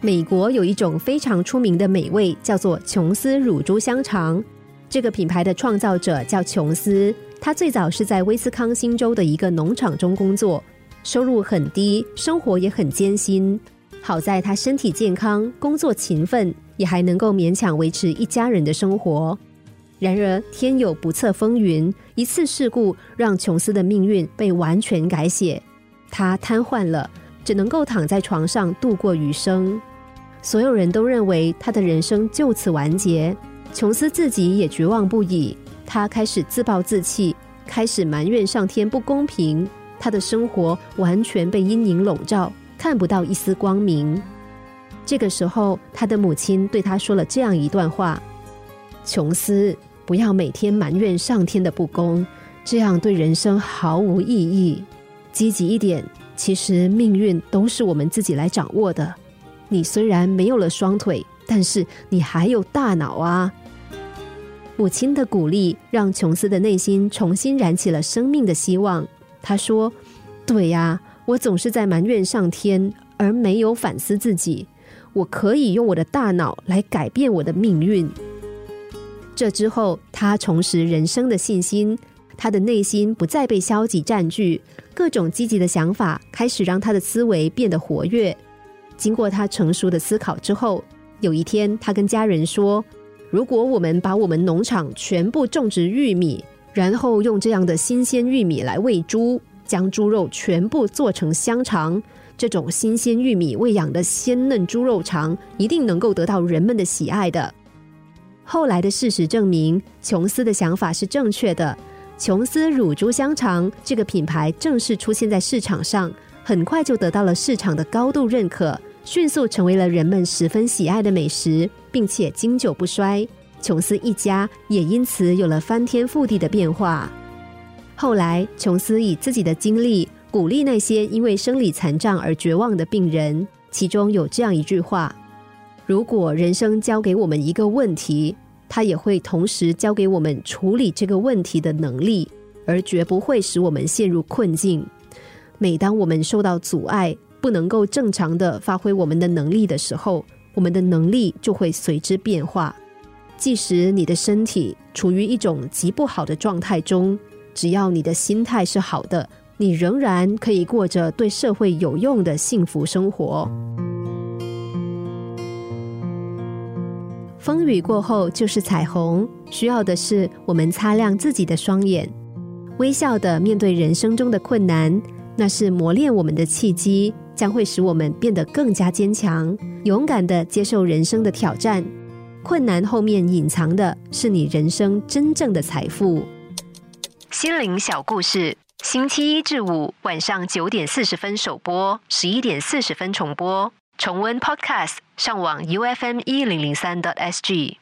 美国有一种非常出名的美味，叫做琼斯乳猪香肠。这个品牌的创造者叫琼斯，他最早是在威斯康星州的一个农场中工作，收入很低，生活也很艰辛。好在他身体健康，工作勤奋，也还能够勉强维持一家人的生活。然而天有不测风云，一次事故让琼斯的命运被完全改写，他瘫痪了，只能够躺在床上度过余生。所有人都认为他的人生就此完结。琼斯自己也绝望不已，他开始自暴自弃，开始埋怨上天不公平。他的生活完全被阴影笼罩，看不到一丝光明。这个时候，他的母亲对他说了这样一段话：“琼斯，不要每天埋怨上天的不公，这样对人生毫无意义。积极一点，其实命运都是我们自己来掌握的。你虽然没有了双腿。”但是你还有大脑啊！母亲的鼓励让琼斯的内心重新燃起了生命的希望。他说：“对呀，我总是在埋怨上天，而没有反思自己。我可以用我的大脑来改变我的命运。”这之后，他重拾人生的信心，他的内心不再被消极占据，各种积极的想法开始让他的思维变得活跃。经过他成熟的思考之后。有一天，他跟家人说：“如果我们把我们农场全部种植玉米，然后用这样的新鲜玉米来喂猪，将猪肉全部做成香肠，这种新鲜玉米喂养的鲜嫩猪肉肠一定能够得到人们的喜爱的。”后来的事实证明，琼斯的想法是正确的。琼斯乳猪香肠这个品牌正式出现在市场上，很快就得到了市场的高度认可。迅速成为了人们十分喜爱的美食，并且经久不衰。琼斯一家也因此有了翻天覆地的变化。后来，琼斯以自己的经历鼓励那些因为生理残障而绝望的病人，其中有这样一句话：“如果人生交给我们一个问题，他也会同时教给我们处理这个问题的能力，而绝不会使我们陷入困境。每当我们受到阻碍。”不能够正常的发挥我们的能力的时候，我们的能力就会随之变化。即使你的身体处于一种极不好的状态中，只要你的心态是好的，你仍然可以过着对社会有用的幸福生活。风雨过后就是彩虹，需要的是我们擦亮自己的双眼，微笑的面对人生中的困难，那是磨练我们的契机。将会使我们变得更加坚强，勇敢的接受人生的挑战。困难后面隐藏的是你人生真正的财富。心灵小故事，星期一至五晚上九点四十分首播，十一点四十分重播。重温 Podcast，上网 U F M 一零零三 t S G。